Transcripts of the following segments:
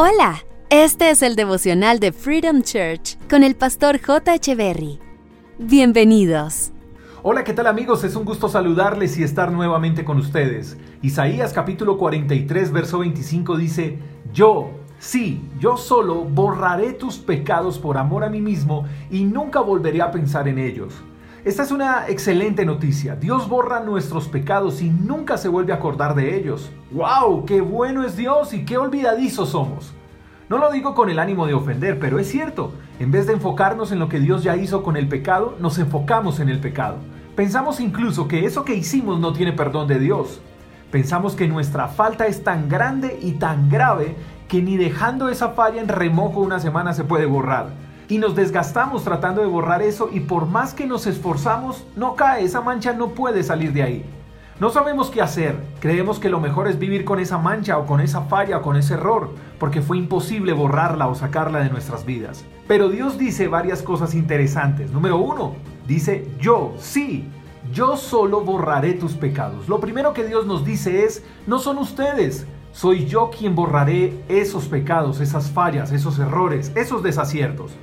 Hola, este es el devocional de Freedom Church con el pastor J. Berry. Bienvenidos. Hola, ¿qué tal amigos? Es un gusto saludarles y estar nuevamente con ustedes. Isaías capítulo 43, verso 25 dice, Yo, sí, yo solo borraré tus pecados por amor a mí mismo y nunca volveré a pensar en ellos. Esta es una excelente noticia. Dios borra nuestros pecados y nunca se vuelve a acordar de ellos. ¡Wow! ¡Qué bueno es Dios y qué olvidadizos somos! No lo digo con el ánimo de ofender, pero es cierto. En vez de enfocarnos en lo que Dios ya hizo con el pecado, nos enfocamos en el pecado. Pensamos incluso que eso que hicimos no tiene perdón de Dios. Pensamos que nuestra falta es tan grande y tan grave que ni dejando esa falla en remojo una semana se puede borrar y nos desgastamos tratando de borrar eso y por más que nos esforzamos, no cae, esa mancha no puede salir de ahí. No sabemos qué hacer, creemos que lo mejor es vivir con esa mancha o con esa falla o con ese error, porque fue imposible borrarla o sacarla de nuestras vidas. Pero Dios dice varias cosas interesantes. Número uno, dice yo, sí, yo solo borraré tus pecados. Lo primero que Dios nos dice es, no son ustedes, soy yo quien borraré esos pecados, esas fallas, esos errores, esos desaciertos.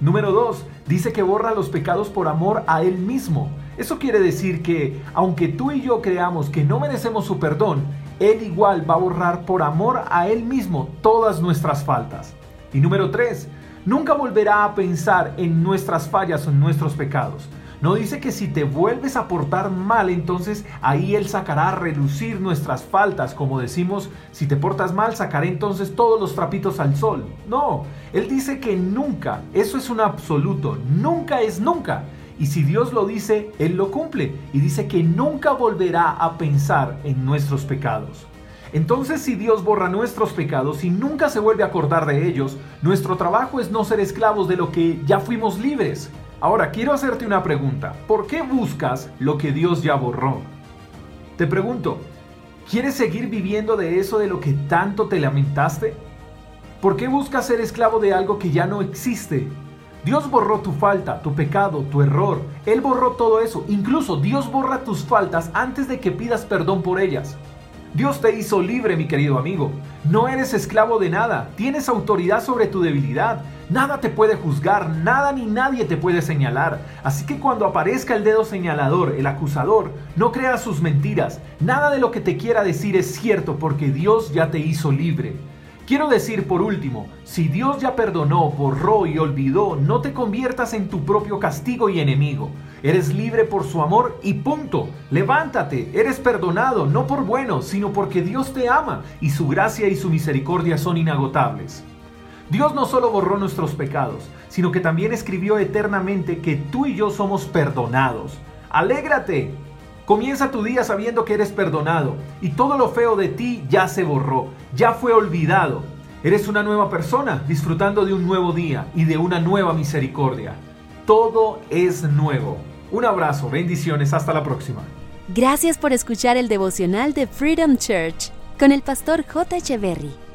Número 2. Dice que borra los pecados por amor a Él mismo. Eso quiere decir que, aunque tú y yo creamos que no merecemos su perdón, Él igual va a borrar por amor a Él mismo todas nuestras faltas. Y número 3. Nunca volverá a pensar en nuestras fallas o en nuestros pecados. No dice que si te vuelves a portar mal, entonces ahí Él sacará a relucir nuestras faltas. Como decimos, si te portas mal, sacaré entonces todos los trapitos al sol. No, Él dice que nunca, eso es un absoluto, nunca es nunca. Y si Dios lo dice, Él lo cumple. Y dice que nunca volverá a pensar en nuestros pecados. Entonces si Dios borra nuestros pecados y nunca se vuelve a acordar de ellos, nuestro trabajo es no ser esclavos de lo que ya fuimos libres. Ahora, quiero hacerte una pregunta. ¿Por qué buscas lo que Dios ya borró? Te pregunto, ¿quieres seguir viviendo de eso de lo que tanto te lamentaste? ¿Por qué buscas ser esclavo de algo que ya no existe? Dios borró tu falta, tu pecado, tu error. Él borró todo eso. Incluso Dios borra tus faltas antes de que pidas perdón por ellas. Dios te hizo libre, mi querido amigo. No eres esclavo de nada. Tienes autoridad sobre tu debilidad. Nada te puede juzgar, nada ni nadie te puede señalar. Así que cuando aparezca el dedo señalador, el acusador, no creas sus mentiras. Nada de lo que te quiera decir es cierto porque Dios ya te hizo libre. Quiero decir por último, si Dios ya perdonó, borró y olvidó, no te conviertas en tu propio castigo y enemigo. Eres libre por su amor y punto. Levántate, eres perdonado, no por bueno, sino porque Dios te ama y su gracia y su misericordia son inagotables. Dios no solo borró nuestros pecados, sino que también escribió eternamente que tú y yo somos perdonados. Alégrate, Comienza tu día sabiendo que eres perdonado y todo lo feo de ti ya se borró, ya fue olvidado. Eres una nueva persona disfrutando de un nuevo día y de una nueva misericordia. Todo es nuevo. Un abrazo, bendiciones, hasta la próxima. Gracias por escuchar el devocional de Freedom Church con el pastor J. Echeverry.